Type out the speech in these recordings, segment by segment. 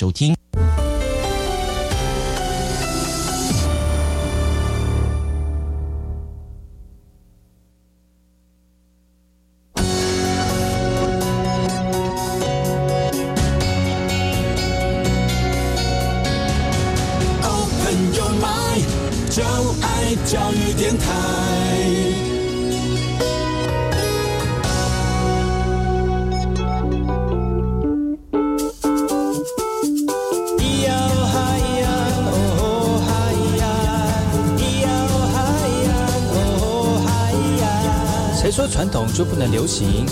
收听。就不能流行，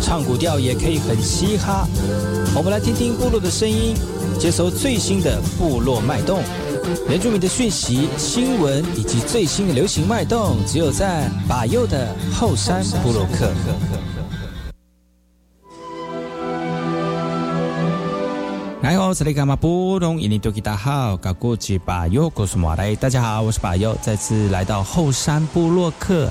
唱古调也可以很嘻哈。我们来听听部落的声音，接收最新的部落脉动、原住民的讯息、新闻以及最新的流行脉动，只有在把右的后山部落克。来哦，这里干嘛不懂？印尼多吉大好，搞过去把右，告诉马来，大家好，我是把右，再次来到后山部落克。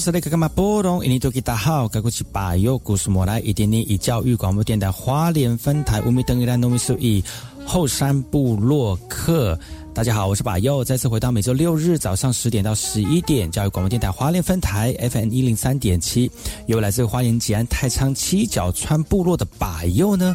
是那个嘛波动？印尼多吉大好，该过去把右故事莫来一点点以教育广播电台花莲分台五米等于兰农米数一后山部落客。大家好，我是把右，再次回到每周六日早上十点到十一点教育广播电台花莲分台 FM 一零三点七，由来自花莲吉安太仓七角川部落的把右呢。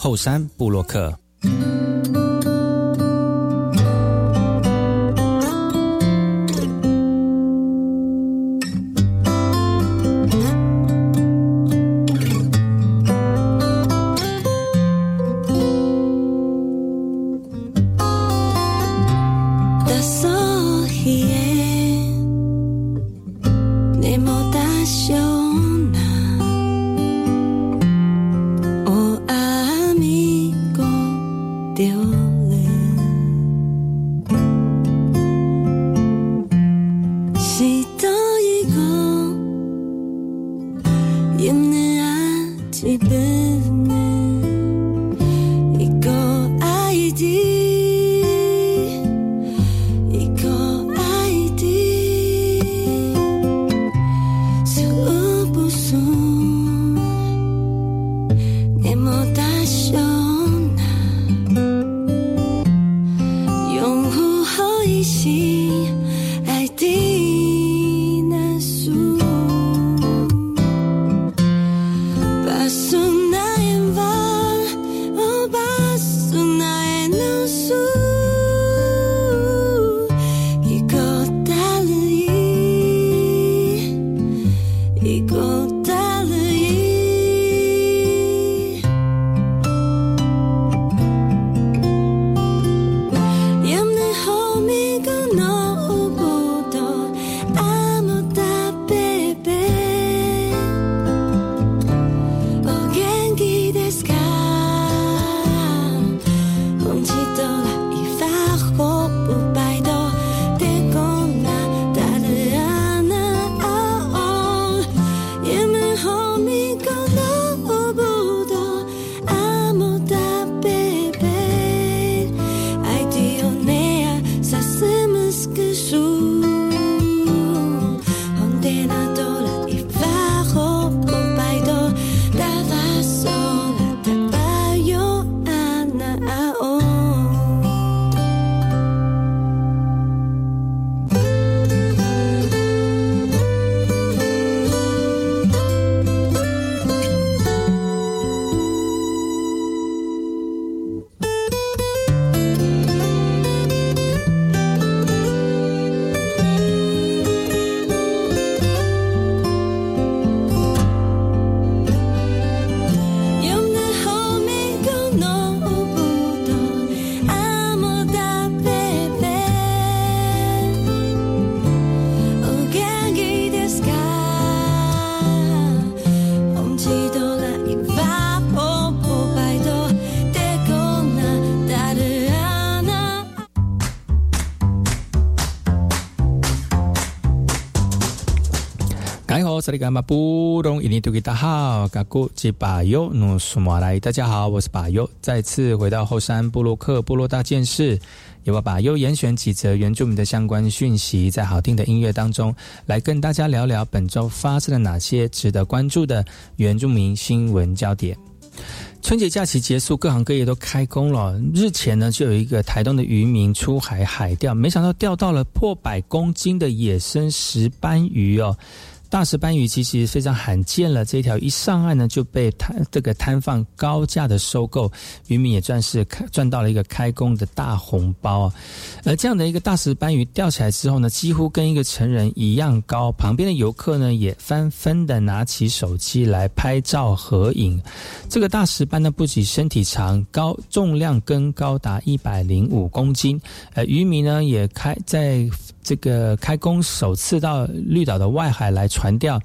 后山布洛克。yine yetti benim. 大家好，嘎古吉巴尤努苏马来。大家好，我是巴尤，再次回到后山布洛克部落大件事，由我巴尤严选几则原住民的相关讯息，在好听的音乐当中，来跟大家聊聊本周发生了哪些值得关注的原住民新闻焦点。春节假期结束，各行各业都开工了。日前呢，就有一个台东的渔民出海海钓，没想到钓到了破百公斤的野生石斑鱼哦。大石斑鱼其实非常罕见了，这条一上岸呢就被摊这个摊贩高价的收购，渔民也算是赚到了一个开工的大红包啊。而这样的一个大石斑鱼钓起来之后呢，几乎跟一个成人一样高，旁边的游客呢也纷纷的拿起手机来拍照合影。这个大石斑呢不仅身体长，高重量更高达一百零五公斤，呃，渔民呢也开在。这个开工首次到绿岛的外海来传钓，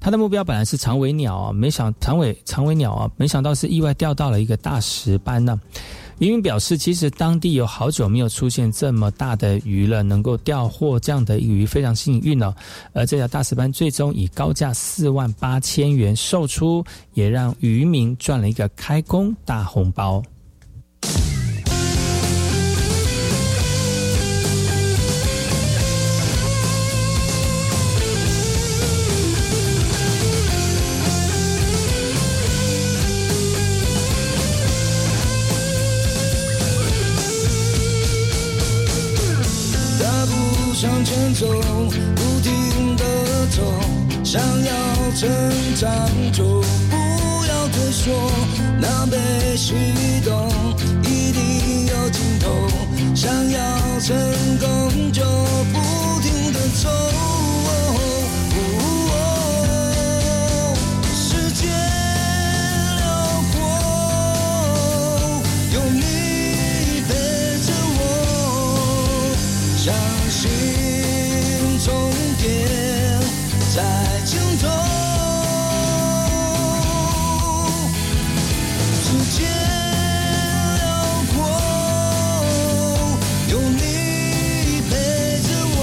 他的目标本来是长尾鸟啊，没想长尾长尾鸟啊，没想到是意外钓到了一个大石斑呢。渔民表示，其实当地有好久没有出现这么大的鱼了，能够钓获这样的鱼非常幸运哦。而这条大石斑最终以高价四万八千元售出，也让渔民赚了一个开工大红包。走，不停的走，想要成长就不要退缩，那被启动一定有尽头，想要成功就不停的走。别在尽头，时间辽阔，有你陪着我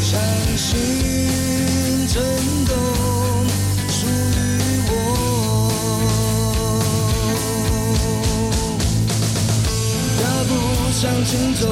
相信，真够属于我。大步向前走。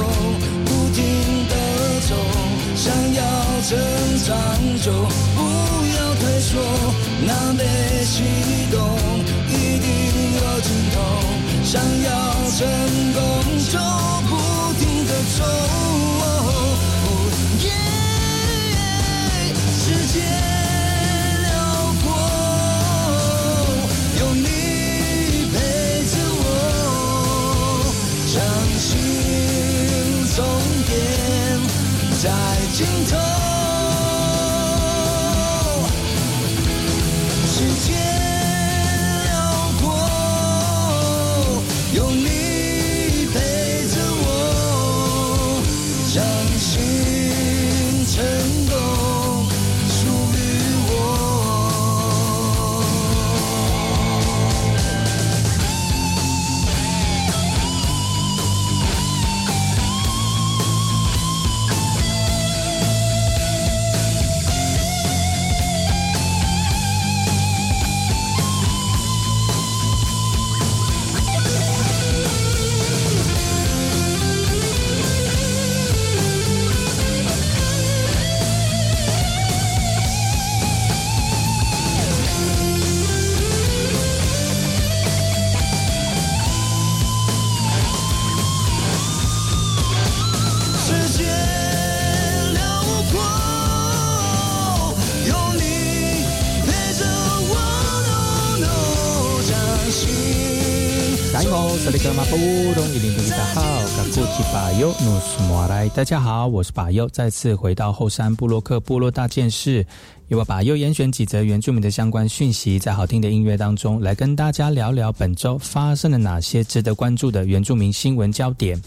巴尤努斯莫来。大家好，我是巴尤，再次回到后山部落克部落大件事，由我巴尤严选几则原住民的相关讯息，在好听的音乐当中来跟大家聊聊本周发生了哪些值得关注的原住民新闻焦点。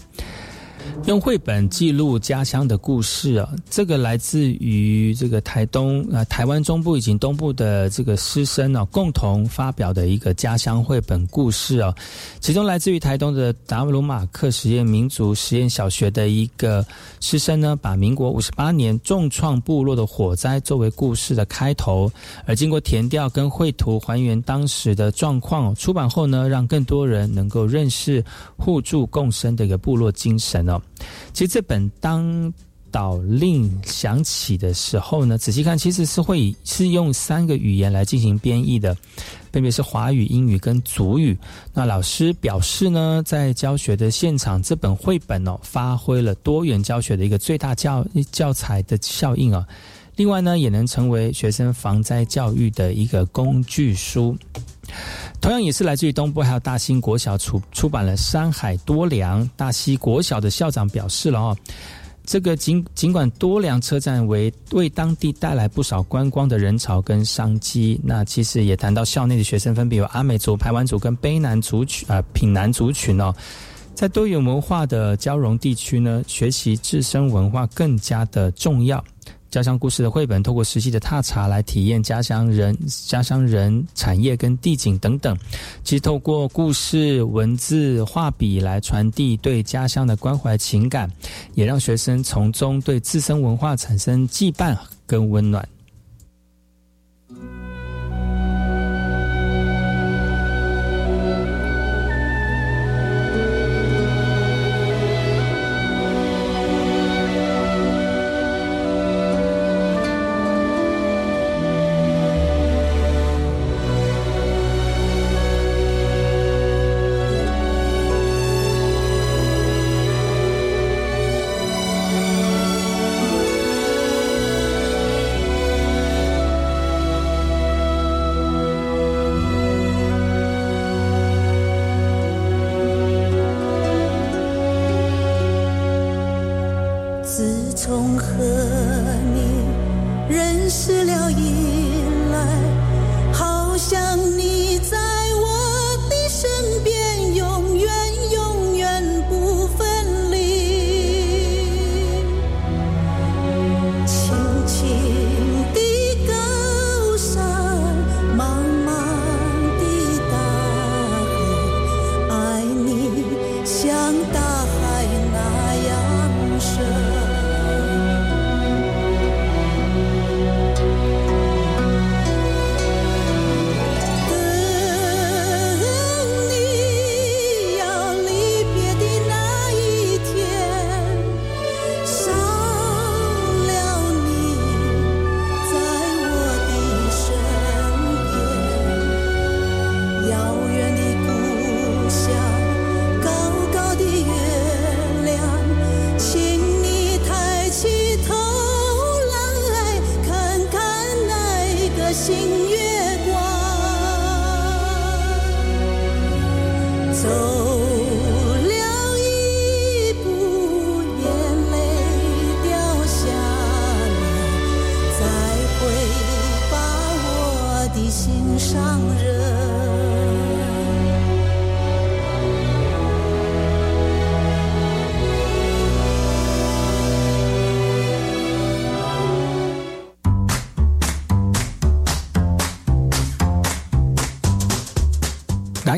用绘本记录家乡的故事啊，这个来自于这个台东啊、台湾中部以及东部的这个师生啊，共同发表的一个家乡绘本故事啊。其中来自于台东的达鲁马克实验民族实验小学的一个师生呢，把民国五十八年重创部落的火灾作为故事的开头，而经过填调跟绘图还原当时的状况，出版后呢，让更多人能够认识互助共生的一个部落精神哦。其实这本当导令响起的时候呢，仔细看其实是会是用三个语言来进行编译的，分别是华语、英语跟族语。那老师表示呢，在教学的现场，这本绘本哦，发挥了多元教学的一个最大教教材的效应啊。另外呢，也能成为学生防灾教育的一个工具书。同样也是来自于东部，还有大兴国小出出版了《山海多良》。大溪国小的校长表示了哦，这个尽尽管多良车站为为当地带来不少观光的人潮跟商机，那其实也谈到校内的学生分别有阿美族、排湾族跟卑南族群啊、品南族群哦。在多元文化的交融地区呢，学习自身文化更加的重要。家乡故事的绘本，透过实际的踏查来体验家乡人、家乡人产业跟地景等等。其实透过故事、文字、画笔来传递对家乡的关怀情感，也让学生从中对自身文化产生羁绊跟温暖。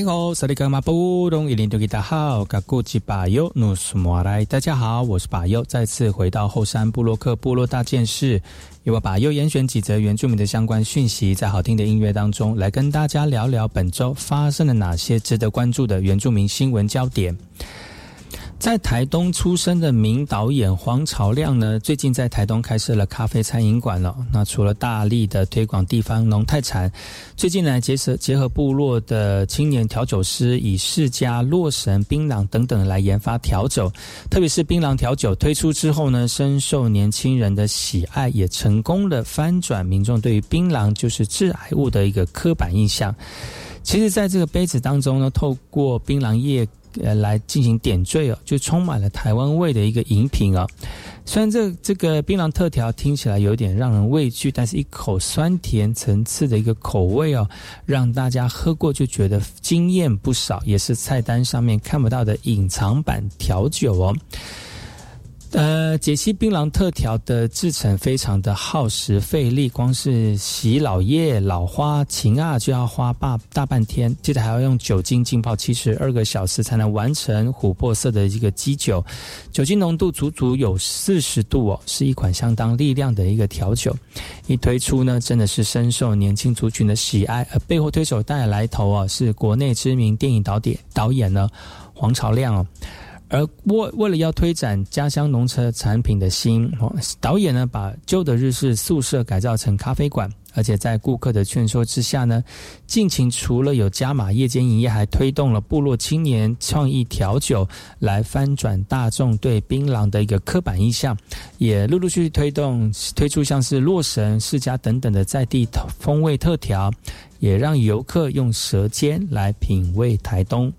大家好，我是巴尤，再次回到后山布洛克部落大件事，由我巴优严选几则原住民的相关讯息，在好听的音乐当中，来跟大家聊聊本周发生了哪些值得关注的原住民新闻焦点。在台东出生的名导演黄朝亮呢，最近在台东开设了咖啡餐饮馆了。那除了大力的推广地方农特产，最近呢结合结合部落的青年调酒师，以释迦、洛神、槟榔等等来研发调酒。特别是槟榔调酒推出之后呢，深受年轻人的喜爱，也成功的翻转民众对于槟榔就是致癌物的一个刻板印象。其实，在这个杯子当中呢，透过槟榔叶。呃，来进行点缀哦，就充满了台湾味的一个饮品哦。虽然这这个槟榔特调听起来有点让人畏惧，但是一口酸甜层次的一个口味哦，让大家喝过就觉得惊艳不少，也是菜单上面看不到的隐藏版调酒哦。呃，解析槟榔特调的制成非常的耗时费力，光是洗老叶、老花、芹啊就要花大大半天，接着还要用酒精浸泡七十二个小时才能完成琥珀色的一个基酒，酒精浓度足足有四十度哦，是一款相当力量的一个调酒。一推出呢，真的是深受年轻族群的喜爱，而背后推手带来头啊，是国内知名电影导演导演呢黄朝亮哦。而为为了要推展家乡农车产品的新，导演呢把旧的日式宿舍改造成咖啡馆，而且在顾客的劝说之下呢，尽情除了有加码夜间营业，还推动了部落青年创意调酒，来翻转大众对槟榔的一个刻板印象，也陆陆续续推动推出像是洛神世家等等的在地风味特调，也让游客用舌尖来品味台东。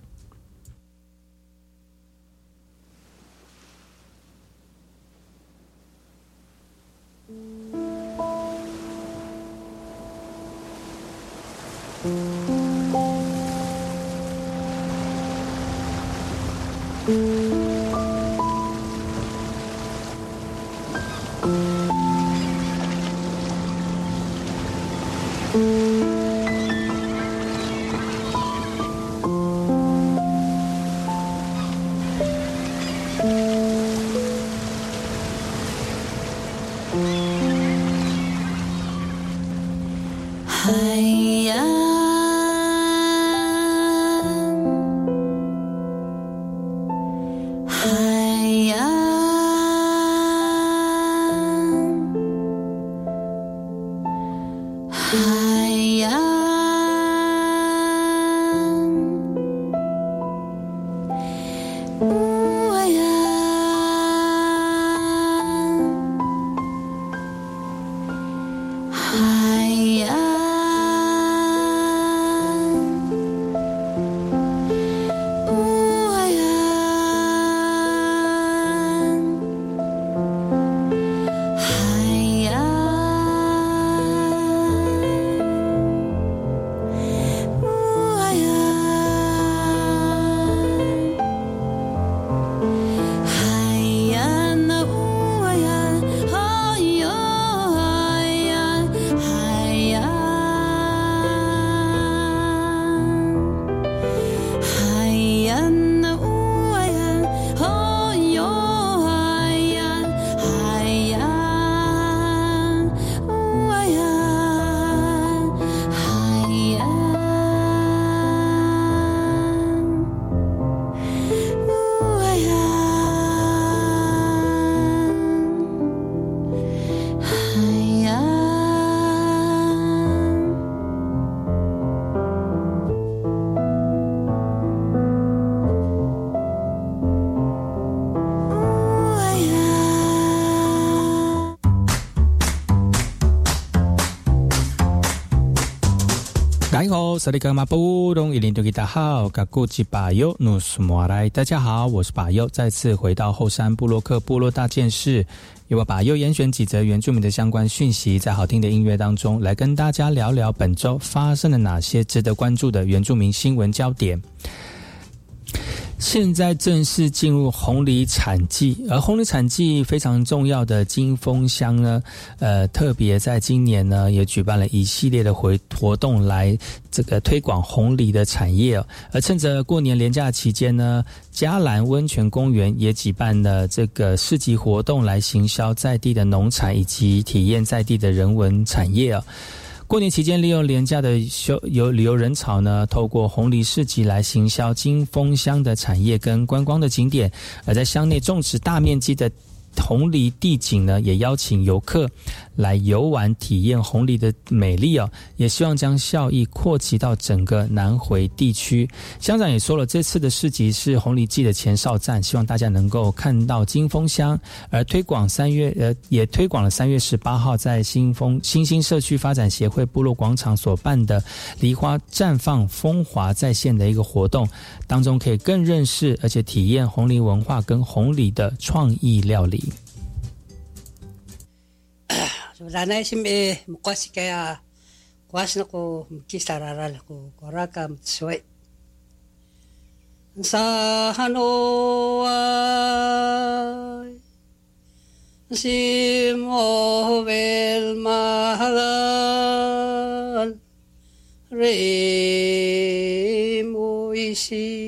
higher 大家好，萨利格马布隆伊林多吉大号，噶古吉巴尤努苏莫来。大家好，我是巴尤，再次回到后山布洛克部落大件事，由我巴尤严选几则原住民的相关讯息，在好听的音乐当中，来跟大家聊聊本周发生了哪些值得关注的原住民新闻焦点。现在正式进入红梨产季，而红梨产季非常重要的金峰乡呢，呃，特别在今年呢，也举办了一系列的活活动来这个推广红梨的产业。而趁着过年连假期间呢，嘉兰温泉公园也举办了这个市集活动，来行销在地的农产以及体验在地的人文产业过年期间，利用廉价的休游旅游人潮呢，透过红梨市集来行销金峰乡的产业跟观光的景点，而在乡内种植大面积的。红梨地景呢，也邀请游客来游玩体验红梨的美丽哦，也希望将效益扩及到整个南回地区。乡长也说了，这次的市集是红梨季的前哨站，希望大家能够看到金峰乡，而推广三月呃，也推广了三月十八号在新丰新兴社区发展协会部落广场所办的梨花绽放风华再现的一个活动，当中可以更认识而且体验红梨文化跟红梨的创意料理。wala na isim e mukwasi kaya kuwas na ko mukisa raral ko koraka mutsuway. Sa hanoay si mohvel mahagal re mo isi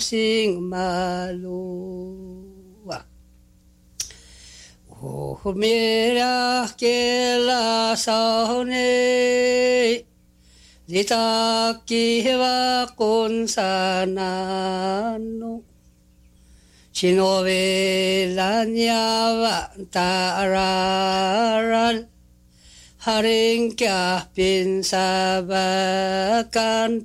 sing maloa. O mira ke la saone Dita ki hewa kon sanano Shinobe lanyawa tararal Haring kya pinsabakan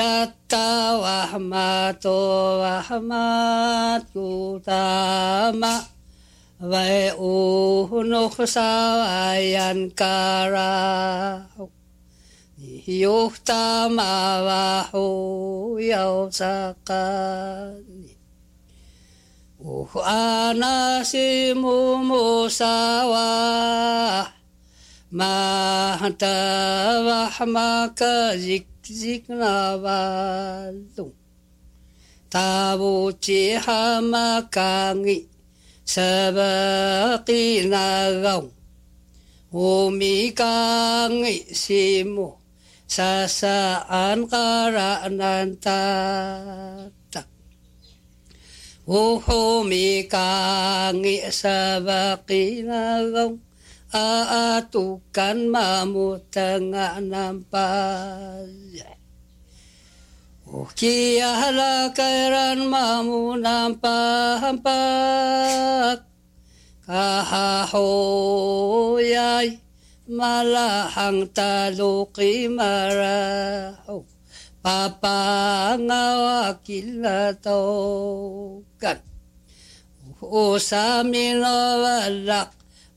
やったわまとわまとたま。わえおうのふさわやんから。よふたまわほやおさかに。おふあなしももさわ。またわまかじか 직나와 동 다보지 하마 강이 사바기 나가옹 오미 강이 시모 사사안 가라난다 오호미 강이 사바기 나가옹 aatukan mamutanga nampas. Ukiyahala kairan mamu nampampak kahahoyay malahang taluki maraho papangawakil na tokan. Usamin walak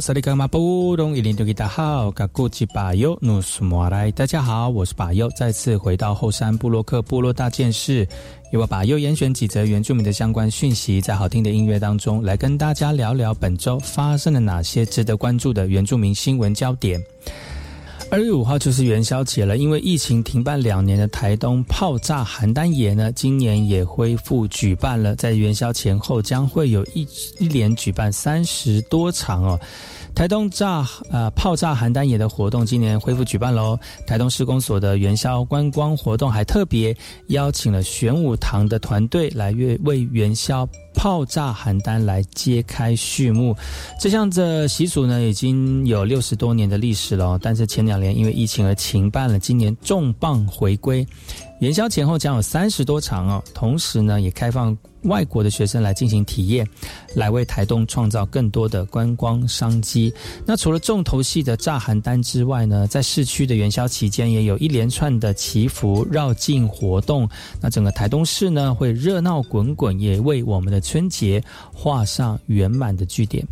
萨利格马布隆伊林多吉达好，嘎古吉巴尤努苏莫来，大家好，我是巴尤，再次回到后山布洛克部落大件事，由我巴尤严选几则原住民的相关讯息，在好听的音乐当中来跟大家聊聊本周发生了哪些值得关注的原住民新闻焦点。二月五号就是元宵节了，因为疫情停办两年的台东炮炸邯郸爷呢，今年也恢复举办了，在元宵前后将会有一一连举办三十多场哦。台东炸呃炮炸邯郸野的活动今年恢复举办喽。台东施工所的元宵观光活动还特别邀请了玄武堂的团队来为为元宵。炮炸邯郸来揭开序幕，这项的习俗呢已经有六十多年的历史了，但是前两年因为疫情而停办了，今年重磅回归。元宵前后将有三十多场哦，同时呢也开放外国的学生来进行体验，来为台东创造更多的观光商机。那除了重头戏的炸邯郸之外呢，在市区的元宵期间也有一连串的祈福绕境活动。那整个台东市呢会热闹滚滚，也为我们的春节画上圆满的句点。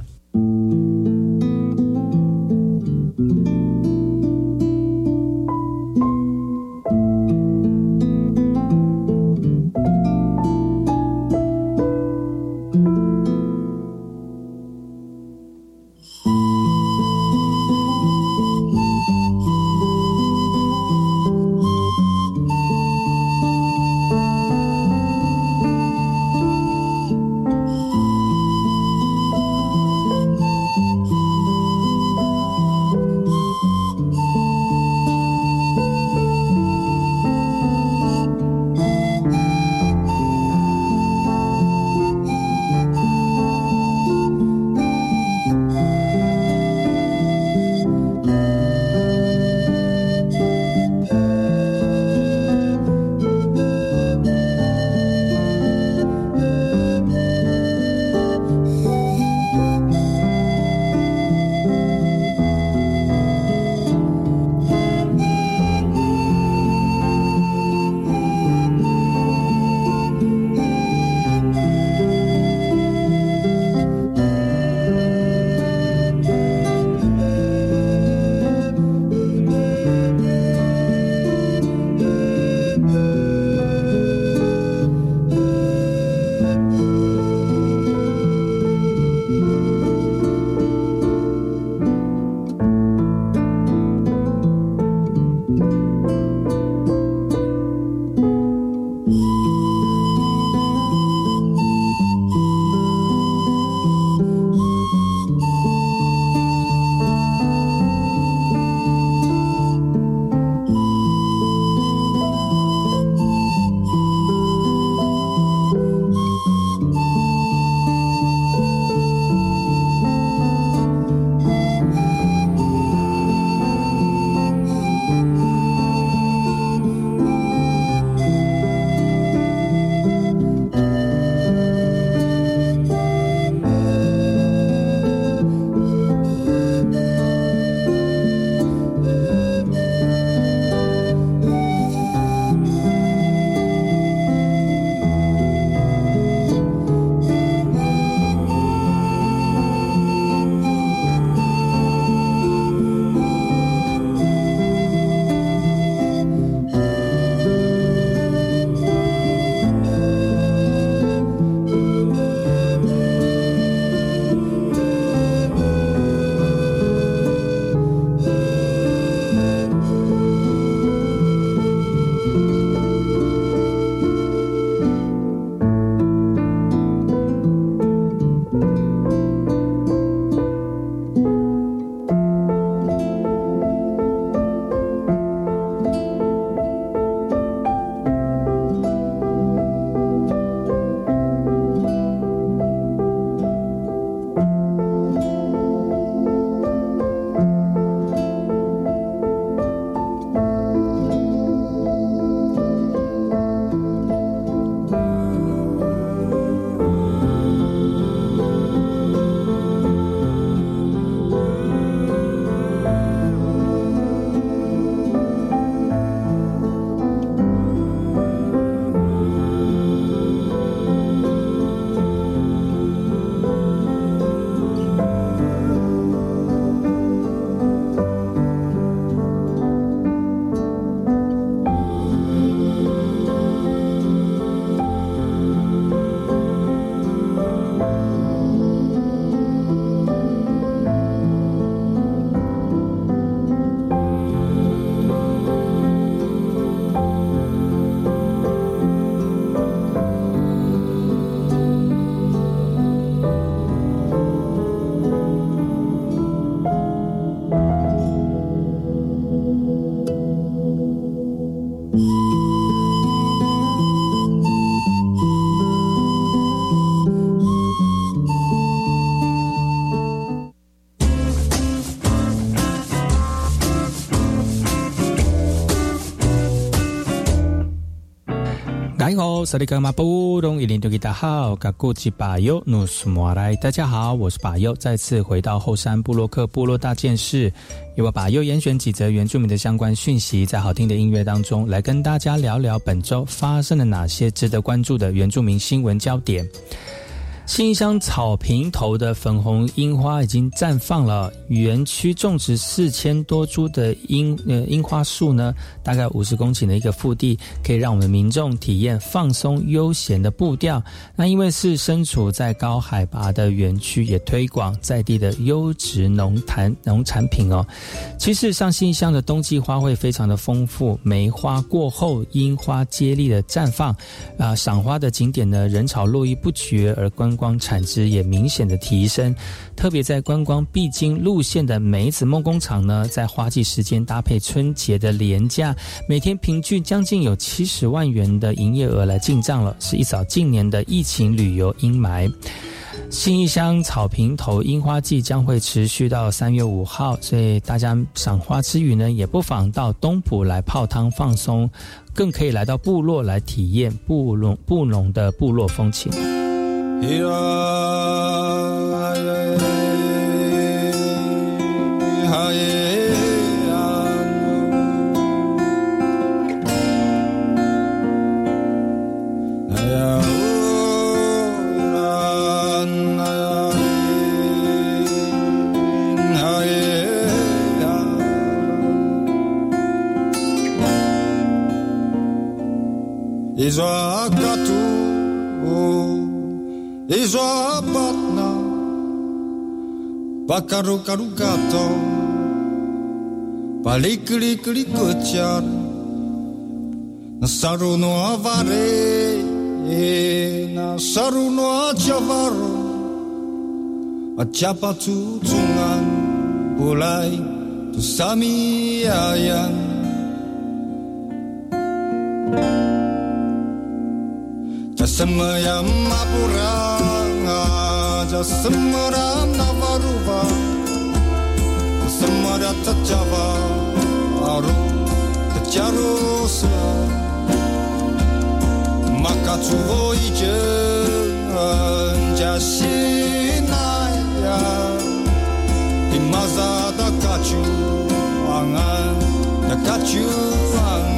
大家好，萨利格马布隆伊林多吉达好，嘎古吉巴尤努苏莫来，大家好，我是巴尤，再次回到后山布洛克部落大件事，由我巴尤严选几则原住民的相关讯息，在好听的音乐当中来跟大家聊聊本周发生了哪些值得关注的原住民新闻焦点。新乡草坪头的粉红樱花已经绽放了，园区种植四千多株的樱呃樱花树呢，大概五十公顷的一个腹地，可以让我们民众体验放松悠闲的步调。那因为是身处在高海拔的园区，也推广在地的优质农产农产品哦。其实上新乡的冬季花卉非常的丰富，梅花过后，樱花接力的绽放，啊，赏花的景点呢人潮络绎不绝，而观光产值也明显的提升，特别在观光必经路线的梅子梦工厂呢，在花季时间搭配春节的廉价，每天平均将近有七十万元的营业额来进账了，是一扫近年的疫情旅游阴霾。新义乡草坪头樱花季将会持续到三月五号，所以大家赏花之余呢，也不妨到东埔来泡汤放松，更可以来到部落来体验布农布农的部落风情。Is a got I żabatna Bakaru karugato Palikli klikuciar Na saruno avare Na saruno achavaro Acapatutungan Bulay Tusamiayan Thank you. Jasmaya mapura Jasmara navaruva Jasmara tachava Aru tacharusa Makatsu o ijen Jashinaya Imazada kachu Angan Nakachu angan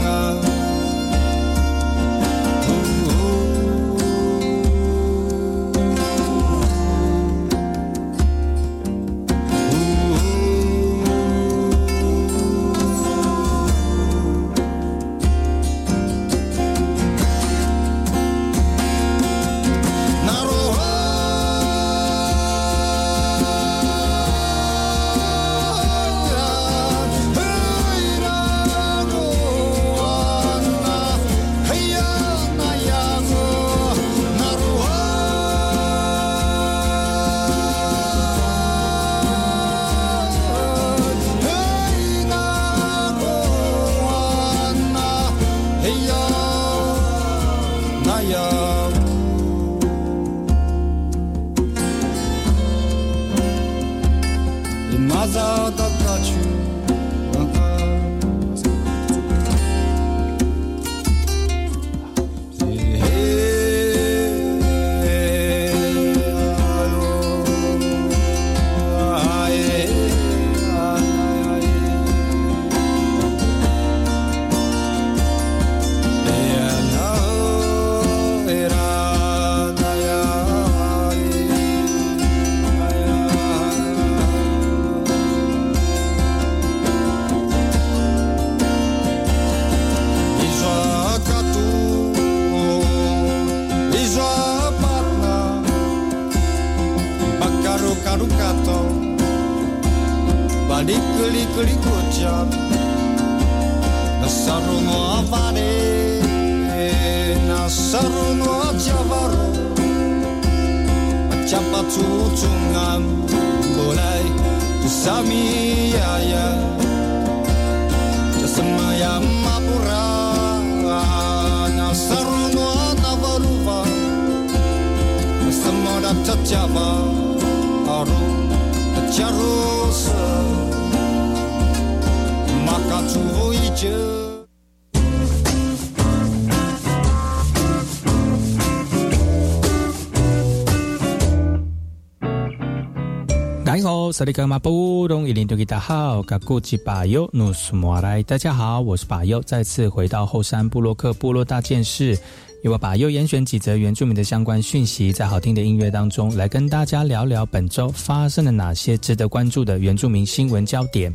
大家好，我是巴尤，再次回到后山布洛克部落大件事，由我巴尤严选几则原住民的相关讯息，在好听的音乐当中来跟大家聊聊本周发生了哪些值得关注的原住民新闻焦点。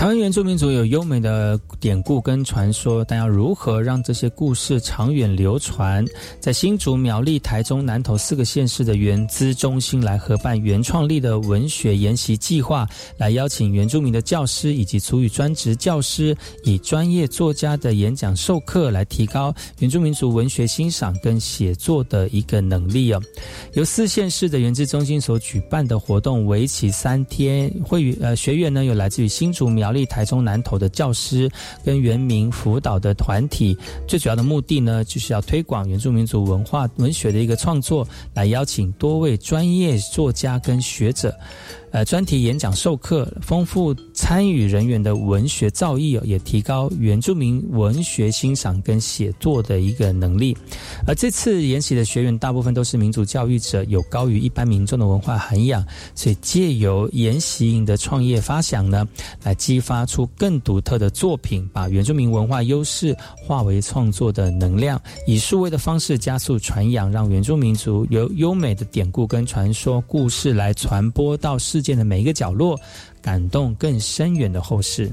台湾原住民族有优美的典故跟传说，但要如何让这些故事长远流传？在新竹、苗栗、台中、南投四个县市的原资中心来合办原创力的文学研习计划，来邀请原住民的教师以及族语专职教师，以专业作家的演讲授课，来提高原住民族文学欣赏跟写作的一个能力哦。由四县市的原资中心所举办的活动，为期三天，会与呃学员呢有来自于新竹苗。立台中南投的教师跟原民辅导的团体，最主要的目的呢，就是要推广原住民族文化文学的一个创作，来邀请多位专业作家跟学者。呃，专题演讲授课，丰富参与人员的文学造诣，也提高原住民文学欣赏跟写作的一个能力。而这次研习的学员大部分都是民族教育者，有高于一般民众的文化涵养，所以借由研习营的创业发想呢，来激发出更独特的作品，把原住民文化优势化为创作的能量，以数位的方式加速传扬，让原住民族由优美的典故跟传说故事来传播到世。世界的每一个角落，感动更深远的后世。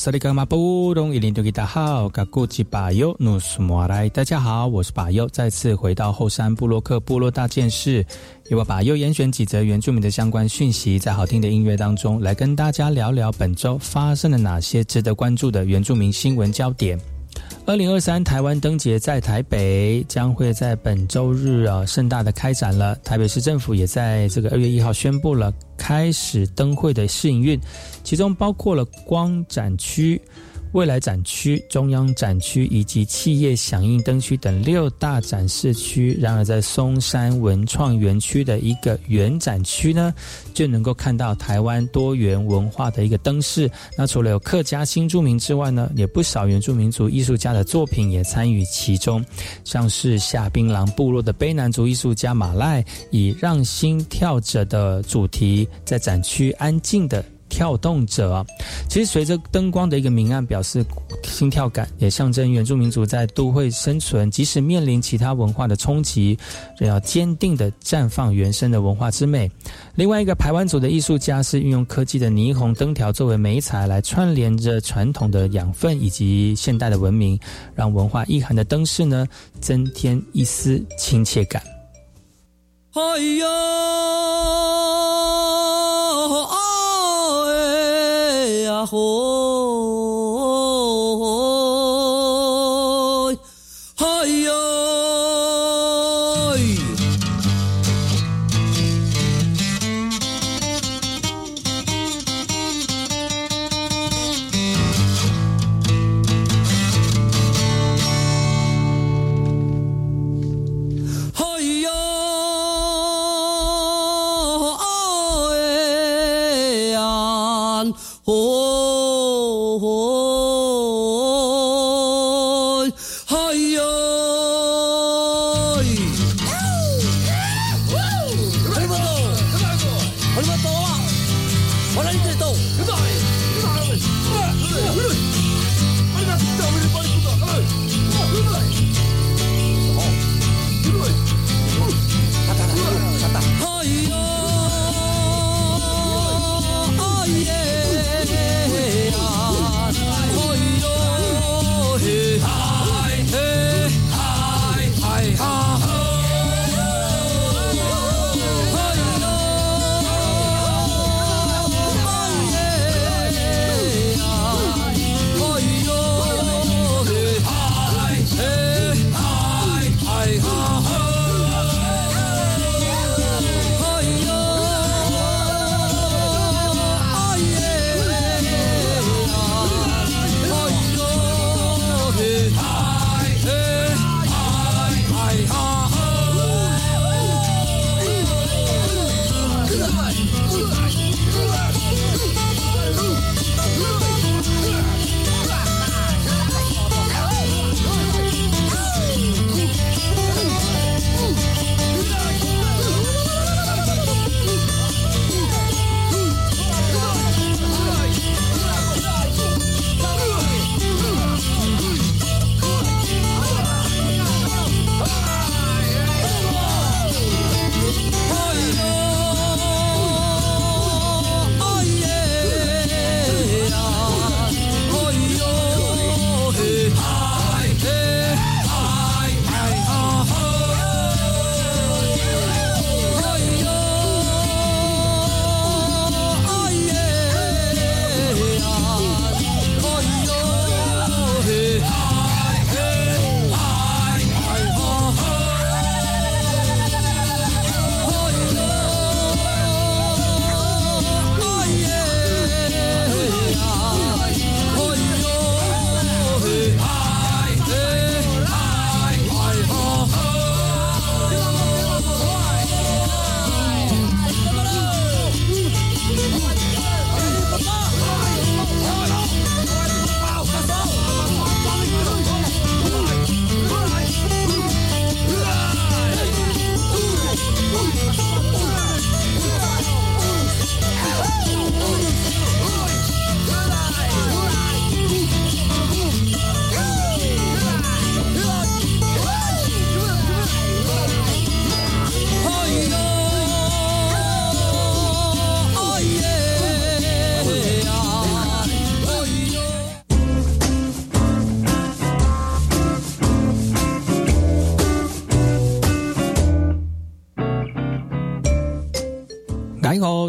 萨利格马布隆伊林多吉达好，噶古吉巴尤努苏莫来，大家好，我是巴尤，再次回到后山布洛克部落大件事，由我巴尤严选几则原住民的相关讯息，在好听的音乐当中来跟大家聊聊本周发生了哪些值得关注的原住民新闻焦点。二零二三台湾灯节在台北将会在本周日啊盛大的开展了。台北市政府也在这个二月一号宣布了开始灯会的试营运，其中包括了光展区。未来展区、中央展区以及企业响应灯区等六大展示区。然而，在松山文创园区的一个原展区呢，就能够看到台湾多元文化的一个灯饰。那除了有客家新住民之外呢，也不少原住民族艺术家的作品也参与其中，像是下槟榔部落的卑南族艺术家马赖，以让心跳着的主题，在展区安静的。跳动者，其实随着灯光的一个明暗，表示心跳感，也象征原住民族在都会生存，即使面临其他文化的冲击，仍要坚定的绽放原生的文化之美。另外一个排湾族的艺术家是运用科技的霓虹灯条作为媒材，来串联着传统的养分以及现代的文明，让文化意涵的灯饰呢增添一丝亲切感。哎呦！火。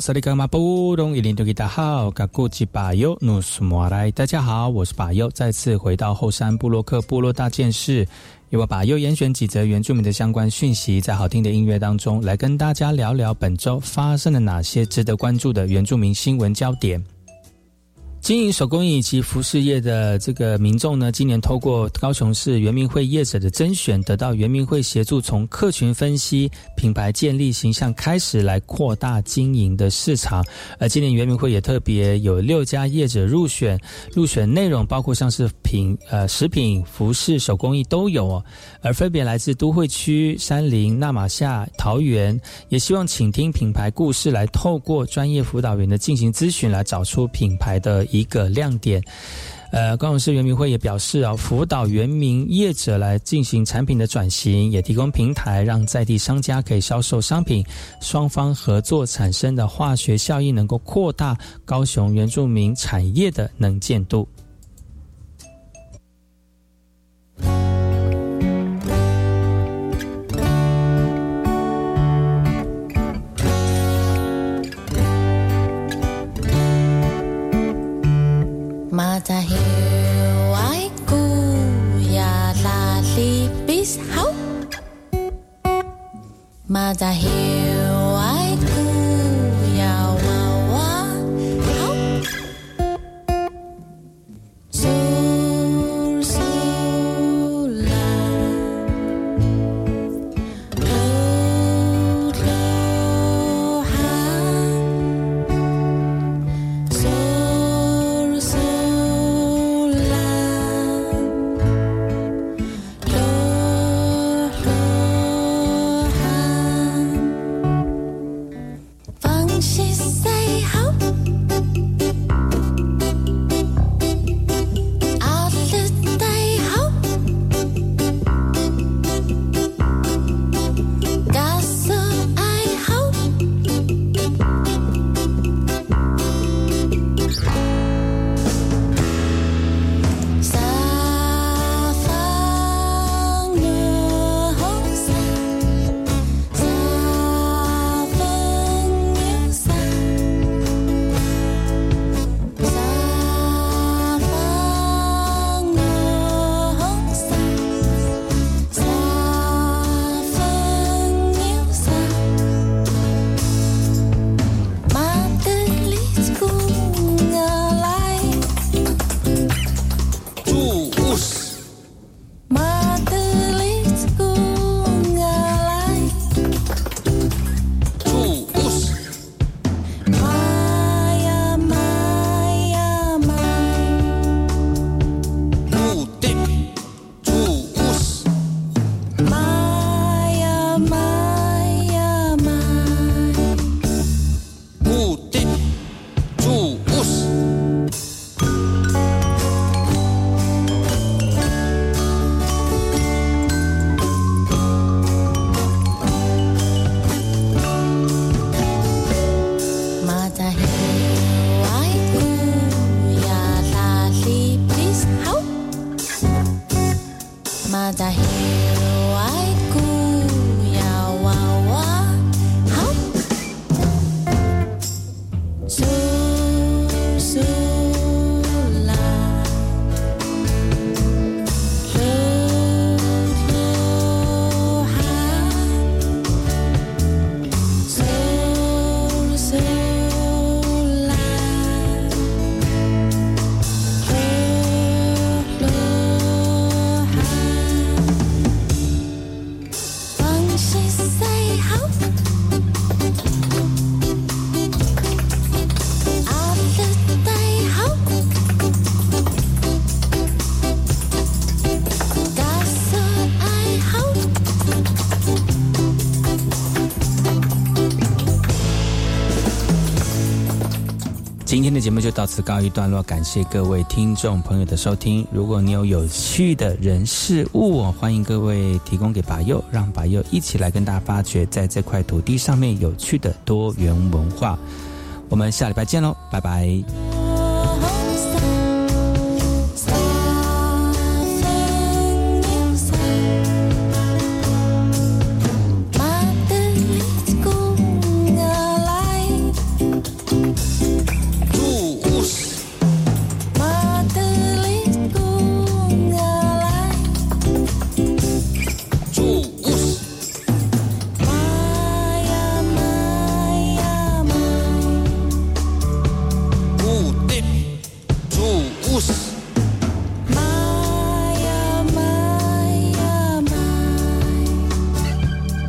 萨利格马布隆伊林多吉达好，卡古吉巴尤努斯莫来。大家好，我是巴尤，再次回到后山布洛克部落大件事，由我巴尤严选几则原住民的相关讯息，在好听的音乐当中，来跟大家聊聊本周发生了哪些值得关注的原住民新闻焦点。经营手工艺以及服饰业的这个民众呢，今年透过高雄市圆明会业者的甄选，得到圆明会协助，从客群分析、品牌建立、形象开始来扩大经营的市场。而今年圆明会也特别有六家业者入选，入选内容包括像是品呃食品、服饰、手工艺都有哦。而分别来自都会区、山林、纳马夏、桃园，也希望倾听品牌故事，来透过专业辅导员的进行咨询，来找出品牌的。一个亮点，呃，高雄市原民会也表示啊，辅导原民业者来进行产品的转型，也提供平台，让在地商家可以销售商品，双方合作产生的化学效应，能够扩大高雄原住民产业的能见度。Mother Hill. 今天节目就到此告一段落，感谢各位听众朋友的收听。如果你有有趣的人事物，欢迎各位提供给白佑，让白佑一起来跟大家发掘在这块土地上面有趣的多元文化。我们下礼拜见喽，拜拜。